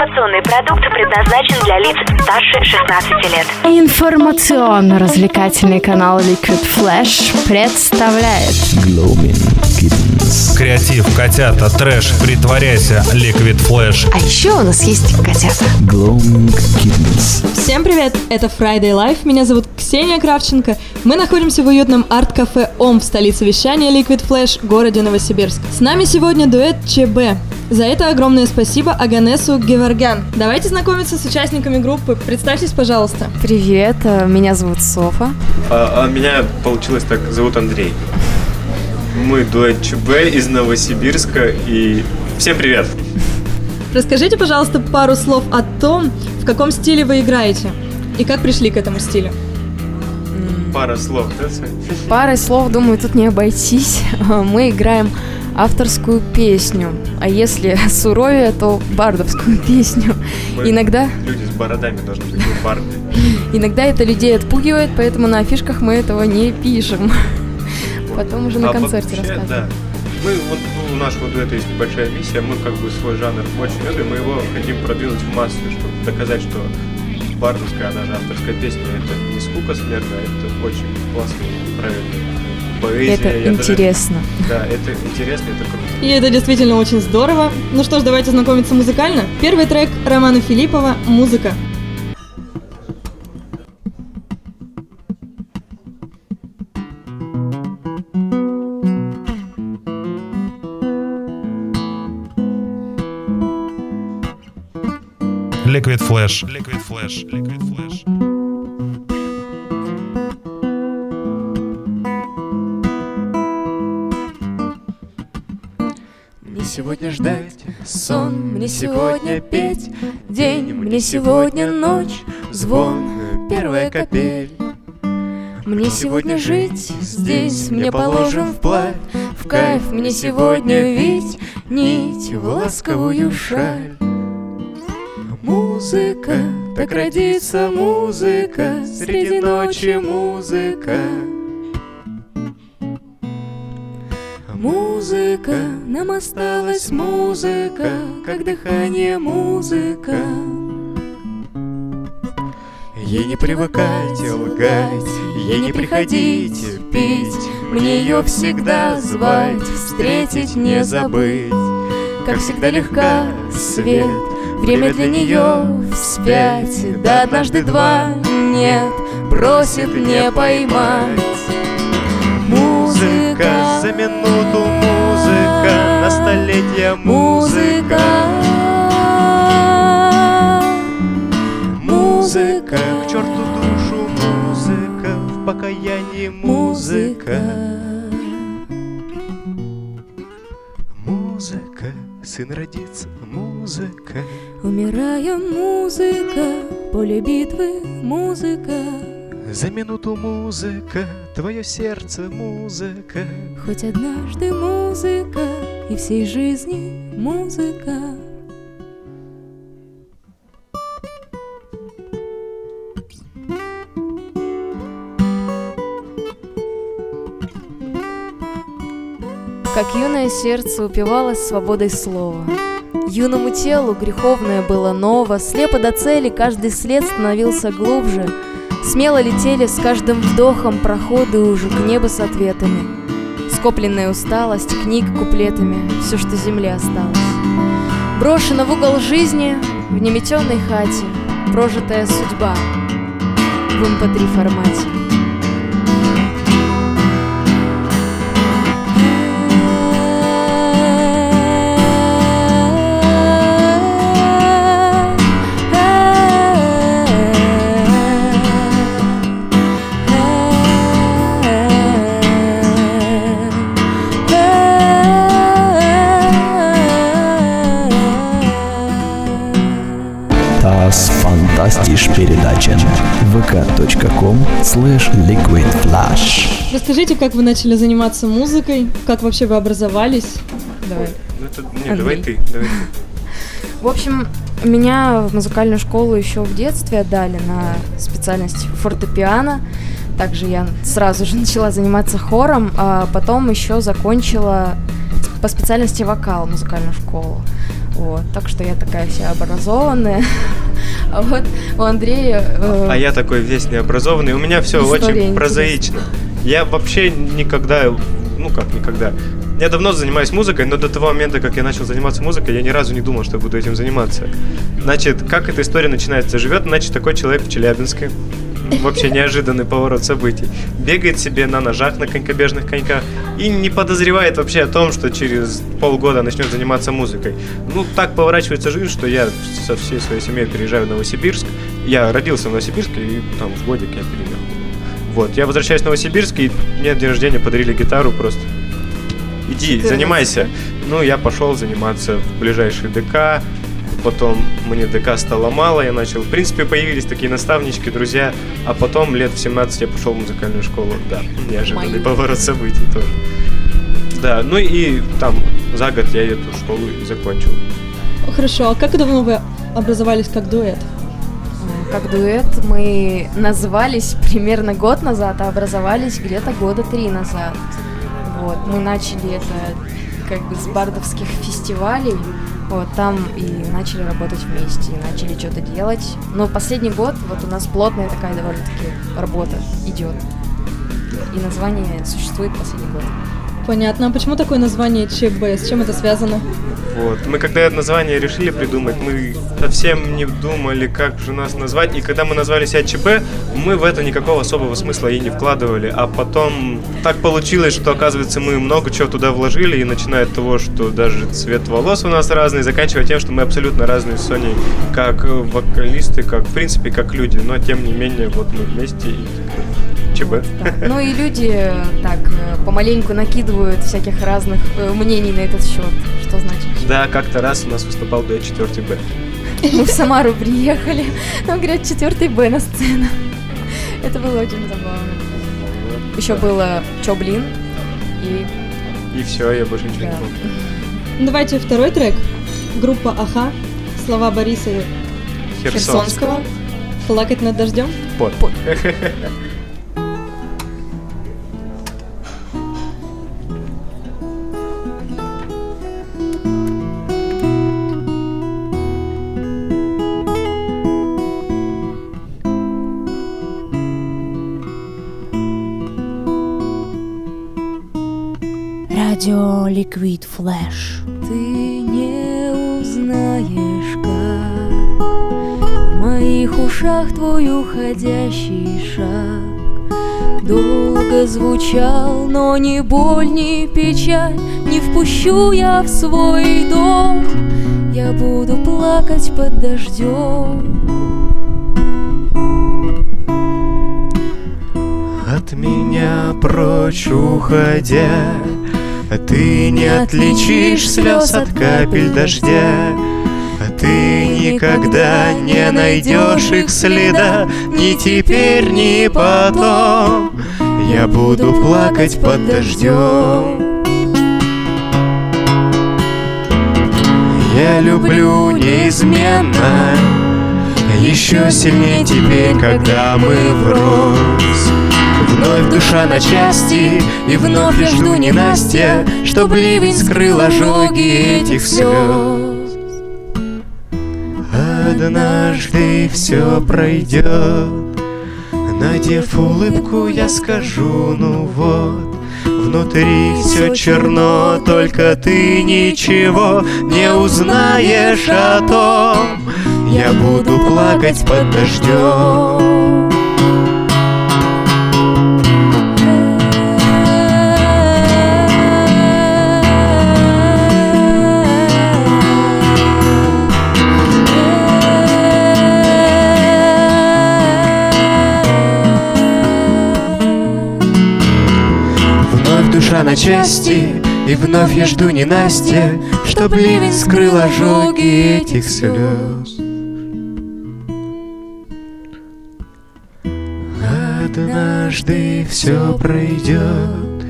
Информационный продукт предназначен для лиц старше 16 лет. Информационно-развлекательный канал Liquid Flash представляет Kittens. Креатив, котята, трэш, притворяйся, Liquid Flash. А еще у нас есть котята. Gloaming Kittens. Всем привет! Это Friday Life. Меня зовут Ксения Кравченко. Мы находимся в уютном арт-кафе ОМ в столице вещания Liquid Flash, городе Новосибирск. С нами сегодня дуэт ЧБ. За это огромное спасибо Аганесу Геворгян. Давайте знакомиться с участниками группы. Представьтесь, пожалуйста. Привет, э, меня зовут Софа. А, а меня получилось так, зовут Андрей. Мы дуэт ЧБ из Новосибирска и всем привет! Расскажите, пожалуйста, пару слов о том, в каком стиле вы играете и как пришли к этому стилю. Пара слов, да? Парой слов, думаю, тут не обойтись. Мы играем авторскую песню, а если суровее, то бардовскую песню. Мы Иногда, Люди с бородами должны быть барды. иногда это людей отпугивает, поэтому на афишках мы этого не пишем. Потом уже на А концерте вообще, рассказываем. Да. Мы, вот у нашего дуэта есть небольшая миссия, мы как бы свой жанр очень любим, мы его хотим продвинуть в массу, чтобы доказать, что бардовская, она же авторская песня, это не скука смертная, это очень и правильно. Поэзия, Это даже- интересно. Да, это интересно, это круто. И это действительно очень здорово. Ну что ж, давайте знакомиться музыкально. Первый трек Романа Филиппова «Музыка». Liquid Flash. Liquid Flash. Liquid Flash. Сегодня ждать? Сон, мне сегодня петь День, мне сегодня ночь, звон, первая капель. Мне сегодня жить здесь, мне положен вплавь В кайф мне сегодня вить нить в ласковую шаль. Музыка, так родится музыка Среди ночи музыка Музыка, нам осталась музыка, как дыхание музыка. Ей не привыкать лгать, ей не приходить пить, мне ее всегда звать, встретить не забыть. Как всегда легка свет, время для нее вспять, да однажды два нет, бросит не поймать. Музыка, за минуту музыка, на столетие музыка. Музыка, к черту душу музыка, в покаянии музыка. Музыка, сын родится, музыка. Умирая музыка, поле битвы. Музыка, За минуту музыка, твое сердце музыка. хоть однажды музыка и всей жизни музыка. Как юное сердце упивалось свободой слова. Юному телу греховное было ново, Слепо до цели каждый след становился глубже. Смело летели с каждым вдохом проходы уже к небу с ответами. Скопленная усталость, книг куплетами, все, что земле осталось. Брошена в угол жизни, в неметенной хате, Прожитая судьба в mp3 формате. Передача vk.com slash liquidflash Расскажите, как вы начали заниматься музыкой, как вообще вы образовались? Давай. Ну это, не, Андрей. давай ты, давай ты. В общем, меня в музыкальную школу еще в детстве отдали на специальность фортепиано. Также я сразу же начала заниматься хором, а потом еще закончила по специальности вокал музыкальную школу. Вот, так что я такая вся образованная. А вот у Андрея... э, А я такой весь необразованный. У меня все очень прозаично. Я вообще никогда, ну как никогда. Я давно занимаюсь музыкой, но до того момента, как я начал заниматься музыкой, я ни разу не думал, что я буду этим заниматься. Значит, как эта история начинается? Живет, значит, такой человек в Челябинске. Вообще неожиданный поворот событий. Бегает себе на ножах, на конькобежных коньках и не подозревает вообще о том, что через полгода начнет заниматься музыкой. Ну, так поворачивается жизнь, что я со всей своей семьей переезжаю в Новосибирск. Я родился в Новосибирске, и там в годик я переехал. Вот, я возвращаюсь в Новосибирск, и мне день рождения подарили гитару просто. Иди, 14. занимайся. Ну, я пошел заниматься в ближайший ДК, потом мне ДК стало мало, я начал... В принципе, появились такие наставнички, друзья, а потом лет в 17 я пошел в музыкальную школу. Да, неожиданный Мои. поворот событий тоже. Да, ну и там за год я эту школу и закончил. Хорошо, а как давно вы образовались как дуэт? Как дуэт мы назывались примерно год назад, а образовались где-то года три назад. Вот, мы начали это как бы с бардовских фестивалей, вот, там и начали работать вместе, и начали что-то делать. Но последний год вот у нас плотная такая довольно-таки работа идет. И название существует последний год. Понятно. А почему такое название ЧБ? С чем это связано? Вот. Мы когда это название решили придумать, мы совсем не думали, как же нас назвать. И когда мы назвали себя ЧП, мы в это никакого особого смысла и не вкладывали. А потом так получилось, что, оказывается, мы много чего туда вложили. И начиная от того, что даже цвет волос у нас разный, заканчивая тем, что мы абсолютно разные с Соней, как вокалисты, как, в принципе, как люди. Но, тем не менее, вот мы вместе и ЧБ. Ну и люди так э, помаленьку накидывают всяких разных э, мнений на этот счет. Что значит? Да, как-то раз у нас выступал дуэт 4 Б. Мы в Самару приехали, нам говорят, четвертый Б на сцену. Это было очень забавно. Еще было Чё, блин? И И все, я больше ничего Да. не помню. Ну, Давайте второй трек. Группа Аха. Слова Бориса Херсонского. «Плакать над дождем». Под. Радио Liquid Flash. Ты не узнаешь, как В моих ушах твой уходящий шаг Долго звучал, но ни боль, ни печаль Не впущу я в свой дом Я буду плакать под дождем От меня прочь уходя, Ты не отличишь слез от капель дождя, Ты никогда не найдешь их следа, Ни теперь, ни потом. Я буду плакать под дождем. Я люблю неизменно, еще сильнее теперь, когда мы врозь. Вновь душа на части, и вновь я жду ненастья, Чтоб ливень скрыл ожоги этих слез. Однажды все пройдет, Надев улыбку, я скажу, ну вот, Внутри все черно, только ты ничего не узнаешь о том. Я буду плакать под дождем. Душа на части, и вновь я жду ненастья, Чтоб ливень скрыл ожоги этих слез. Однажды все пройдет,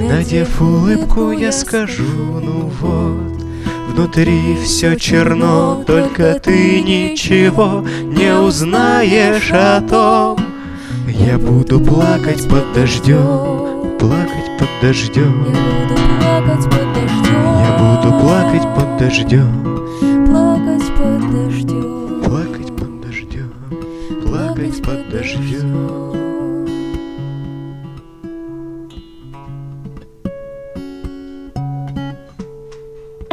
Надев улыбку, я скажу, ну вот, Внутри все черно, только ты ничего не узнаешь о том. Я буду плакать под дождем, плакать под дождем. Я буду плакать под дождем. Я буду плакать под дождем. Плакать под дождем. Плакать под дождем. Плакать под дождем.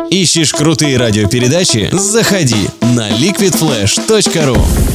Ищешь крутые радиопередачи? Заходи на liquidflash.ru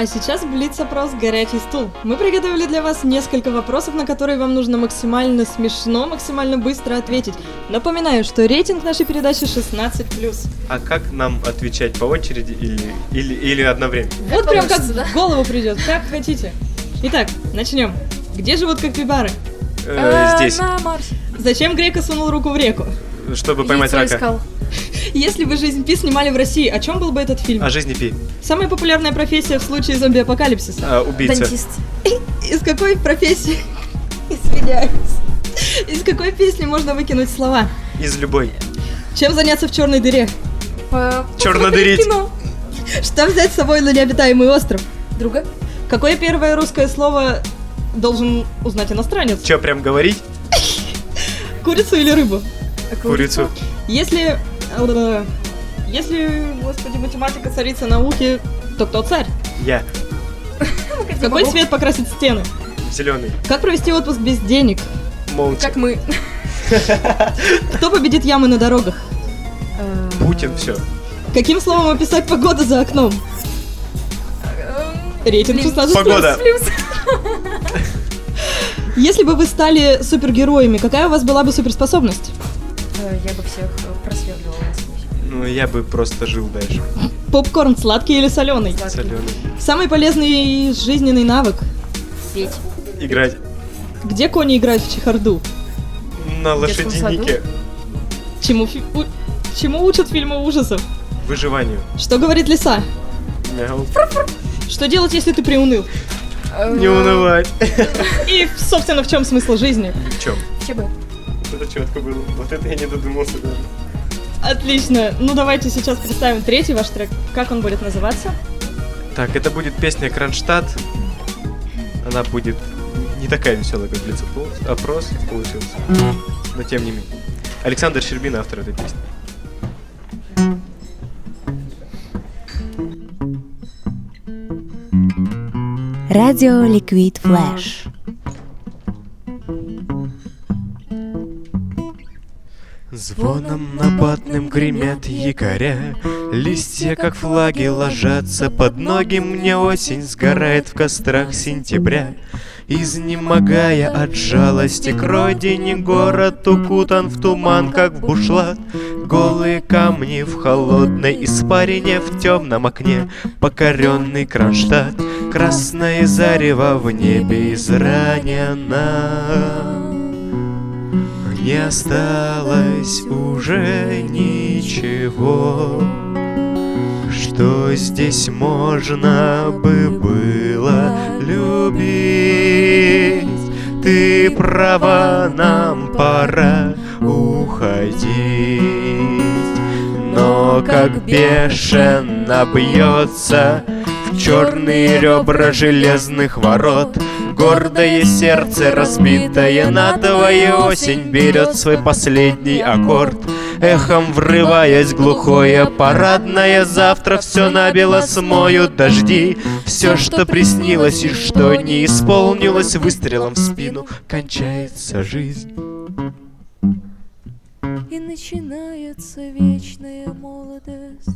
А сейчас блиц-опрос «Горячий стул». Мы приготовили для вас несколько вопросов, на которые вам нужно максимально смешно, максимально быстро ответить. Напоминаю, что рейтинг нашей передачи 16+. А как нам отвечать по очереди или, или, или одновременно? Вот прям как да? в голову придет, как хотите. Итак, начнем. Где живут капибары? Э, здесь, На Марсе. Зачем Грека сунул руку в реку? Чтобы поймать Яйцо рака. искал. Если бы «Жизнь Пи» снимали в России, о чем был бы этот фильм? О жизни Пи. Самая популярная профессия в случае зомби-апокалипсиса. А, убийца. Дантист. Из какой профессии... Извиняюсь. Из какой песни можно выкинуть слова? Из любой. Чем заняться в черной дыре? По- Чернодырить. посмотреть кино. Что взять с собой на необитаемый остров? Друга. Какое первое русское слово должен узнать иностранец? Че, прям говорить? Курицу или рыбу? Курицу. Если... э, Если, господи, математика царица науки, то кто царь? Я. Какой цвет покрасить стены? Зеленый. Как провести отпуск без денег? Молча. Как мы. Кто победит ямы на дорогах? Путин, все. Каким словом описать погоду за окном? Рейтинг 16 Погода. Если бы вы стали супергероями, какая у вас была бы суперспособность? Э, Я бы всех э, просверливала насквозь. Ну, я бы просто жил дальше. Попкорн сладкий или соленый? Сладкий. Соленый. Самый полезный жизненный навык. Петь. Играть Где кони играют в чехарду? на лошадинике. Чему, фи- у- чему учат фильмы ужасов? Выживанию. Что говорит лиса? Мяу. Что делать, если ты приуныл? Не унывать. И, собственно, в чем смысл жизни? В чем? ЧБ. Это четко было. Вот это я не додумался даже. Отлично. Ну, давайте сейчас представим третий ваш трек. Как он будет называться? Так, это будет песня Кронштадт. Она будет не такая веселая, как Блиц опрос получился. Но тем не менее. Александр Щербин, автор этой песни. Радио Liquid Flash. Звоном набатным гремят якоря. Листья, как флаги, ложатся под ноги. Мне осень сгорает в кострах сентября. Изнемогая от жалости к родине Город укутан в туман, как в бушлат Голые камни в холодной испарине В темном окне. Покоренный Кронштадт Красное зарево в небе изранено не осталось уже ничего, Что здесь можно бы было любить. Ты права, нам пора уходить. Но как бешено бьется черные ребра железных ворот Гордое сердце, разбитое на твою осень Берет свой последний аккорд Эхом врываясь глухое. Парадное Завтра все набело смоют дожди. Все, что приснилось и что не исполнилось Выстрелом в спину кончается жизнь. И начинается вечная молодость.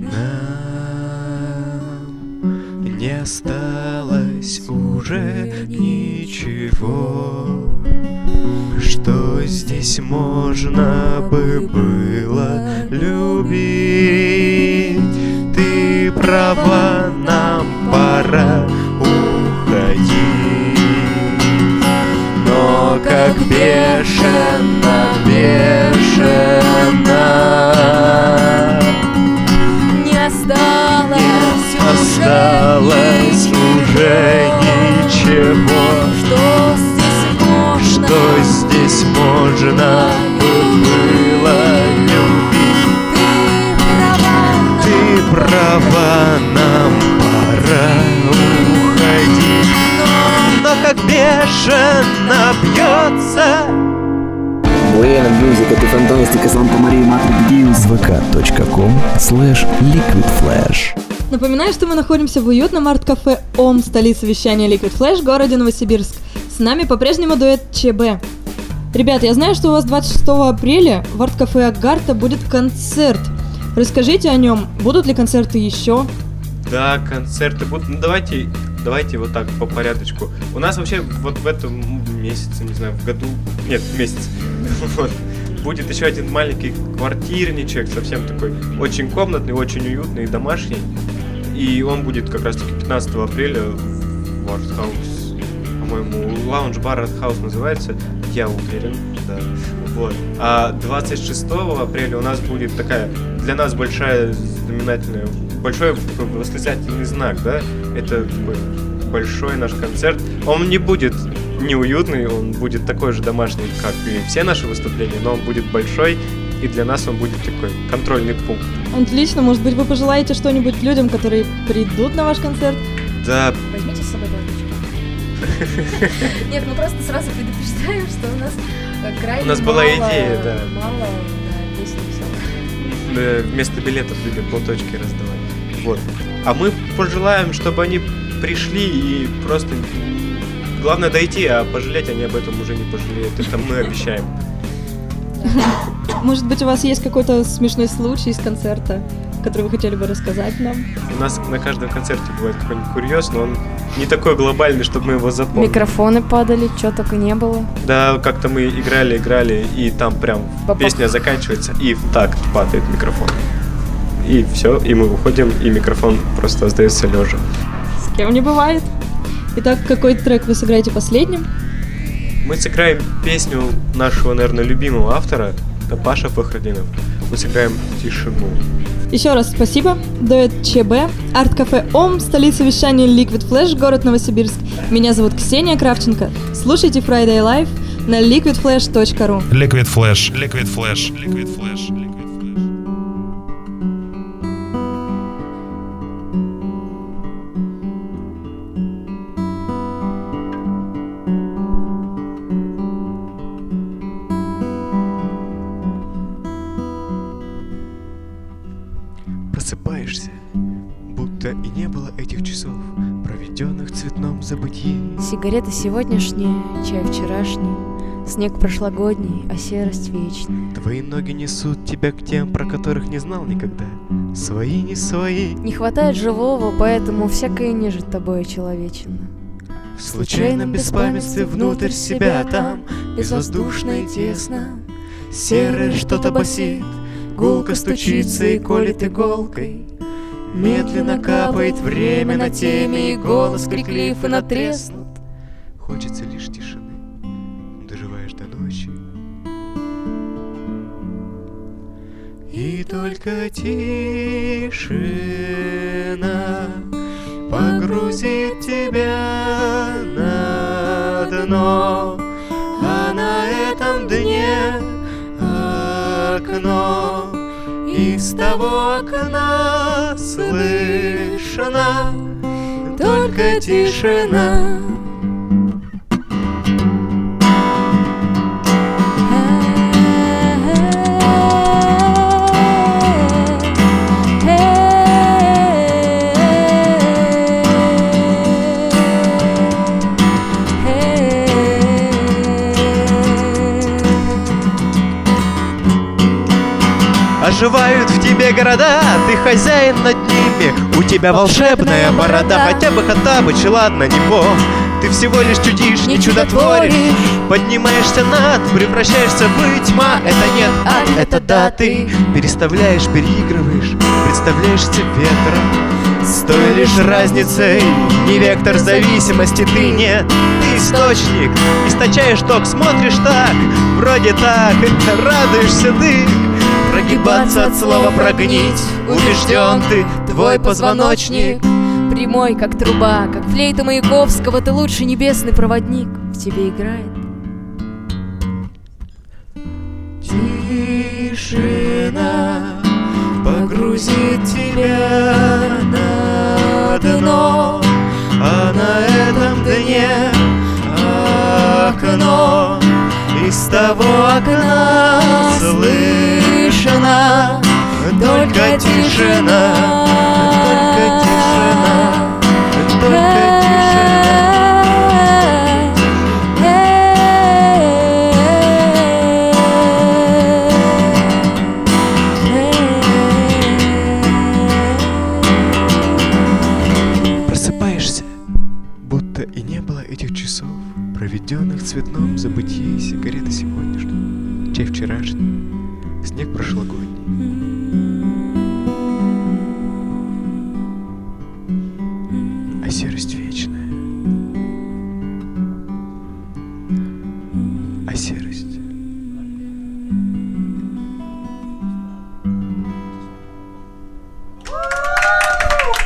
Нам не осталось уже ничего, Что здесь можно бы было любить. Ты права, нам пора уходить. Но как бешено, бешено осталось уже ничего. Что здесь можно, что здесь можно было любить Ты права, Ты права нам пора уходить. Но, но как бешено бьется. Buena Music, это фантастика, с вами Мария Матрик Дин, vk.com slash liquidflash. Напоминаю, что мы находимся в уютном арт-кафе ОМ, столице вещания Liquid Flash, городе Новосибирск. С нами по-прежнему дуэт ЧБ. Ребят, я знаю, что у вас 26 апреля в арт-кафе Агарта будет концерт. Расскажите о нем. Будут ли концерты еще? Да, концерты будут. Ну давайте, давайте вот так по порядочку. У нас вообще вот в этом месяце, не знаю, в году, нет, месяц, вот, будет еще один маленький квартирничек, совсем такой, очень комнатный, очень уютный, домашний. И он будет как раз таки 15 апреля в Артхаус, по-моему, лаунж-бар Артхаус называется, я уверен, да. Вот. А 26 апреля у нас будет такая для нас большая знаменательная, большой восклицательный знак, да? Это такой большой наш концерт. Он не будет неуютный, он будет такой же домашний, как и все наши выступления, но он будет большой, и для нас он будет такой контрольный пункт. Отлично, может быть, вы пожелаете что-нибудь людям, которые придут на ваш концерт? Да, Возьмите с собой даточку. Нет, мы просто сразу предупреждаем, что у нас крайне У нас была идея, да. Мало, песен вместо билетов любим платочки раздавать. Вот. А мы пожелаем, чтобы они пришли и просто... Главное дойти, а пожалеть они об этом уже не пожалеют. Это мы обещаем. Может быть, у вас есть какой-то смешной случай из концерта, который вы хотели бы рассказать нам? У нас на каждом концерте бывает какой-нибудь курьез, но он не такой глобальный, чтобы мы его запомнили. Микрофоны падали, что только не было. Да, как-то мы играли, играли, и там прям Бабах. песня заканчивается, и в такт падает микрофон. И все, и мы уходим, и микрофон просто остается лежа. С кем не бывает. Итак, какой трек вы сыграете последним? Мы сыграем песню нашего, наверное, любимого автора, это Паша Фахрадинов. Мы сыграем «Тишину». Еще раз спасибо. Дуэт ЧБ, арт-кафе ОМ, столица вещания Liquid Flash, город Новосибирск. Меня зовут Ксения Кравченко. Слушайте Friday Live на liquidflash.ru. Liquid Flash, Liquid Flash, Liquid Flash, Liquid Flash. Проведенных в цветном забытии. Сигареты сегодняшние, чай вчерашний, снег прошлогодний, а серость вечная. Твои ноги несут тебя к тем, про которых не знал никогда. Свои не свои. Не хватает живого, поэтому всякое нежит тобой человечина. В случайном беспамятстве внутрь себя там, безвоздушно и тесно. Серое что-то басит, гулко стучится и колет иголкой. Медленно капает время на теме, и голос криклив и натреснут. Хочется лишь тишины, доживаешь до ночи. И только тишина погрузит тебя на дно, а на этом дне окно, из того окна слышно только тишина. Оживают в тебе города, ты хозяин над ними. У тебя волшебная борода, хотя бы Хаттабыч, ладно, не бог. Ты всего лишь чудишь, не чудотворишь. Поднимаешься над, превращаешься в тьма Это нет, а это да, ты Переставляешь, переигрываешь, представляешься ветром С той лишь разницей, не вектор зависимости ты нет Ты источник, источаешь ток, смотришь так. Вроде так, радуешься ты Прогибаться от слова прогнить Убежден ты, твой позвоночник Прямой, как труба, как флейта Маяковского, ты лучший небесный проводник в тебе играет. Тишина погрузит тебя окно, а на этом дне окно. Из того окна слышно только тишина, только тишина, только Просыпаешься, будто вчерашний, снег прошлогодний. А серость вечная. А серость.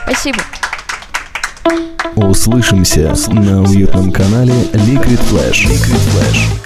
Спасибо. Услышимся на уютном канале Liquid Flash. Liquid Flash.